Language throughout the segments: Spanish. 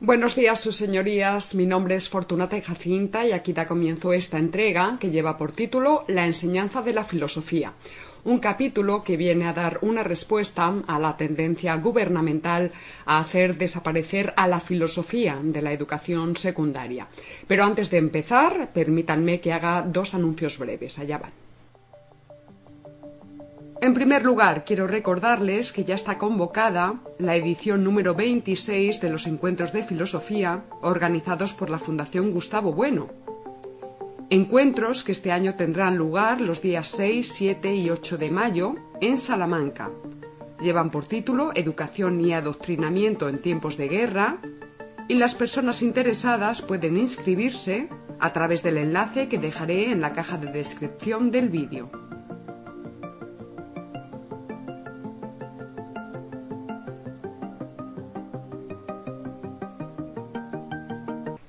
Buenos días, sus señorías. Mi nombre es Fortunata Jacinta y aquí da comienzo esta entrega que lleva por título La enseñanza de la filosofía. Un capítulo que viene a dar una respuesta a la tendencia gubernamental a hacer desaparecer a la filosofía de la educación secundaria. Pero antes de empezar, permítanme que haga dos anuncios breves. Allá van. En primer lugar, quiero recordarles que ya está convocada la edición número 26 de los Encuentros de Filosofía organizados por la Fundación Gustavo Bueno. Encuentros que este año tendrán lugar los días 6, 7 y 8 de mayo en Salamanca. Llevan por título Educación y Adoctrinamiento en tiempos de guerra y las personas interesadas pueden inscribirse a través del enlace que dejaré en la caja de descripción del vídeo.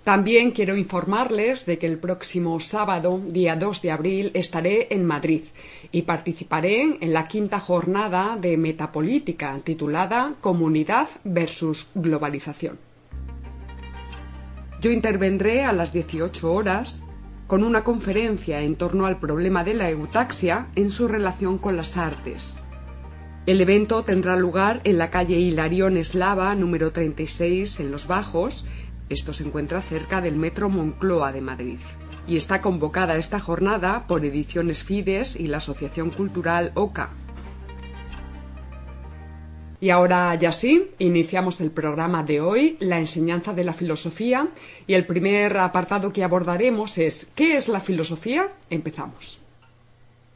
También quiero informarles de que el próximo sábado, día 2 de abril, estaré en Madrid y participaré en la quinta jornada de Metapolítica titulada Comunidad versus Globalización. Yo intervendré a las 18 horas con una conferencia en torno al problema de la eutaxia en su relación con las artes. El evento tendrá lugar en la calle Hilarión Eslava, número 36, en Los Bajos, esto se encuentra cerca del Metro Moncloa de Madrid. Y está convocada esta jornada por Ediciones Fides y la Asociación Cultural OCA. Y ahora ya sí, iniciamos el programa de hoy, la enseñanza de la filosofía, y el primer apartado que abordaremos es ¿qué es la filosofía? Empezamos.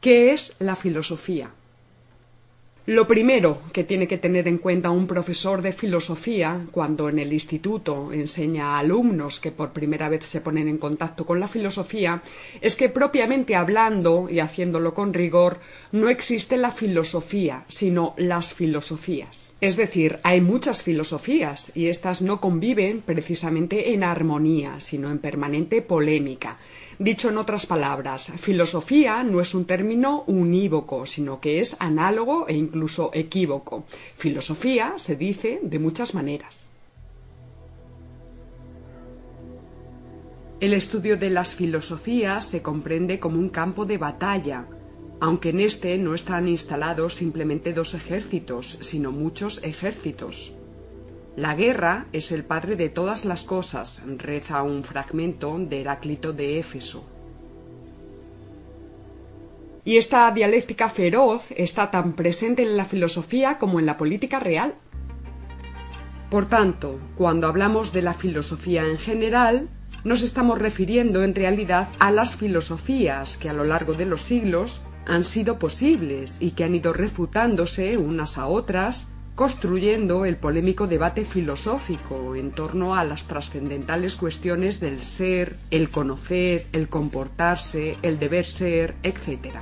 ¿Qué es la filosofía? Lo primero que tiene que tener en cuenta un profesor de filosofía cuando en el instituto enseña a alumnos que por primera vez se ponen en contacto con la filosofía es que propiamente hablando y haciéndolo con rigor no existe la filosofía, sino las filosofías. Es decir, hay muchas filosofías y éstas no conviven precisamente en armonía, sino en permanente polémica. Dicho en otras palabras, filosofía no es un término unívoco, sino que es análogo e incluso equívoco. Filosofía se dice de muchas maneras. El estudio de las filosofías se comprende como un campo de batalla, aunque en este no están instalados simplemente dos ejércitos, sino muchos ejércitos. La guerra es el padre de todas las cosas, reza un fragmento de Heráclito de Éfeso. Y esta dialéctica feroz está tan presente en la filosofía como en la política real. Por tanto, cuando hablamos de la filosofía en general, nos estamos refiriendo en realidad a las filosofías que a lo largo de los siglos han sido posibles y que han ido refutándose unas a otras construyendo el polémico debate filosófico en torno a las trascendentales cuestiones del ser, el conocer, el comportarse, el deber ser, etc.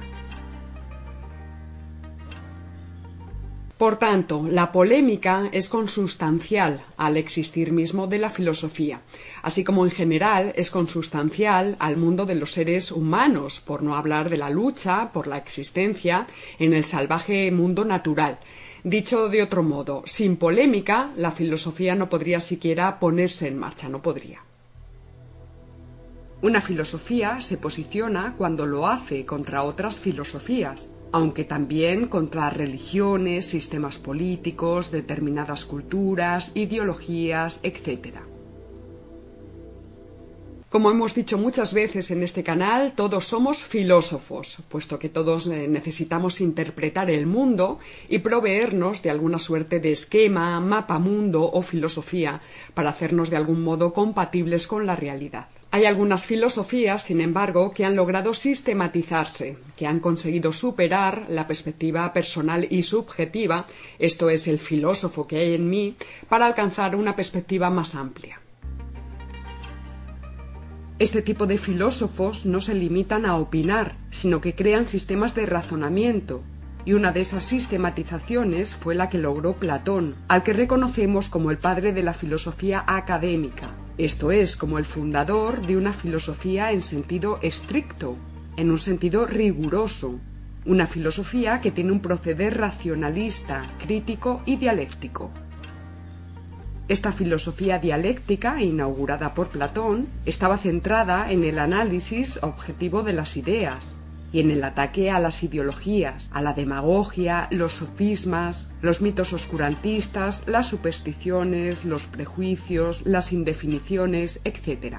Por tanto, la polémica es consustancial al existir mismo de la filosofía, así como en general es consustancial al mundo de los seres humanos, por no hablar de la lucha por la existencia en el salvaje mundo natural, Dicho de otro modo, sin polémica, la filosofía no podría siquiera ponerse en marcha, no podría. Una filosofía se posiciona cuando lo hace contra otras filosofías, aunque también contra religiones, sistemas políticos, determinadas culturas, ideologías, etc. Como hemos dicho muchas veces en este canal, todos somos filósofos, puesto que todos eh, necesitamos interpretar el mundo y proveernos de alguna suerte de esquema, mapa mundo o filosofía para hacernos de algún modo compatibles con la realidad. Hay algunas filosofías, sin embargo, que han logrado sistematizarse, que han conseguido superar la perspectiva personal y subjetiva, esto es el filósofo que hay en mí, para alcanzar una perspectiva más amplia. Este tipo de filósofos no se limitan a opinar, sino que crean sistemas de razonamiento, y una de esas sistematizaciones fue la que logró Platón, al que reconocemos como el padre de la filosofía académica esto es, como el fundador de una filosofía en sentido estricto, en un sentido riguroso, una filosofía que tiene un proceder racionalista, crítico y dialéctico. Esta filosofía dialéctica, inaugurada por Platón, estaba centrada en el análisis objetivo de las ideas, y en el ataque a las ideologías, a la demagogia, los sofismas, los mitos oscurantistas, las supersticiones, los prejuicios, las indefiniciones, etc.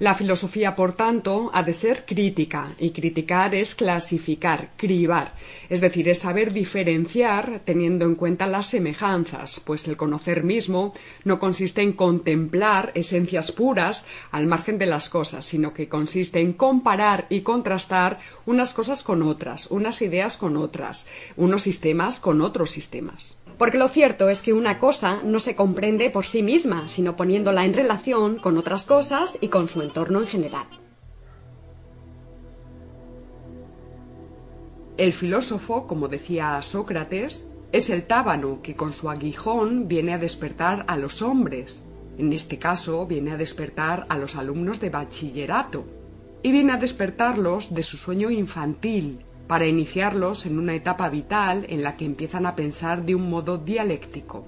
La filosofía, por tanto, ha de ser crítica, y criticar es clasificar, cribar, es decir, es saber diferenciar teniendo en cuenta las semejanzas, pues el conocer mismo no consiste en contemplar esencias puras al margen de las cosas, sino que consiste en comparar y contrastar unas cosas con otras, unas ideas con otras, unos sistemas con otros sistemas. Porque lo cierto es que una cosa no se comprende por sí misma, sino poniéndola en relación con otras cosas y con su entorno en general. El filósofo, como decía Sócrates, es el tábano que con su aguijón viene a despertar a los hombres. En este caso viene a despertar a los alumnos de bachillerato y viene a despertarlos de su sueño infantil, para iniciarlos en una etapa vital en la que empiezan a pensar de un modo dialéctico.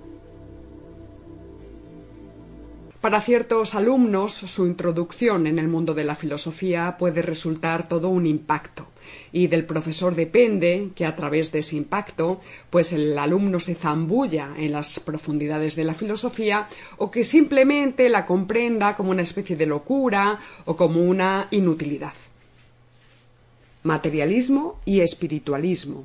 Para ciertos alumnos, su introducción en el mundo de la filosofía puede resultar todo un impacto, y del profesor depende que a través de ese impacto, pues el alumno se zambulla en las profundidades de la filosofía o que simplemente la comprenda como una especie de locura o como una inutilidad materialismo y espiritualismo.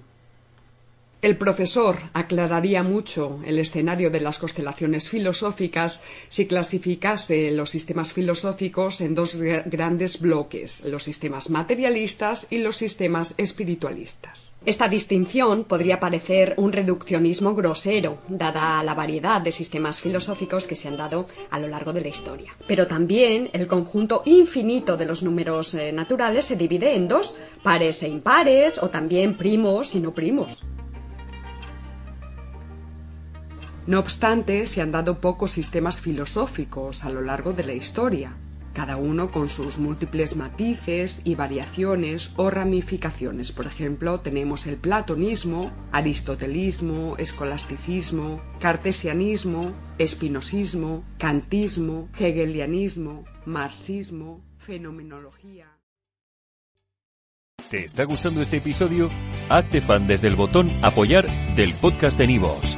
El profesor aclararía mucho el escenario de las constelaciones filosóficas si clasificase los sistemas filosóficos en dos grandes bloques, los sistemas materialistas y los sistemas espiritualistas. Esta distinción podría parecer un reduccionismo grosero, dada la variedad de sistemas filosóficos que se han dado a lo largo de la historia. Pero también el conjunto infinito de los números eh, naturales se divide en dos, pares e impares, o también primos y no primos. No obstante, se han dado pocos sistemas filosóficos a lo largo de la historia, cada uno con sus múltiples matices y variaciones o ramificaciones. Por ejemplo, tenemos el platonismo, aristotelismo, escolasticismo, cartesianismo, espinosismo, kantismo, hegelianismo, marxismo, fenomenología. ¿Te está gustando este episodio? Hazte fan desde el botón apoyar del podcast de Nivos.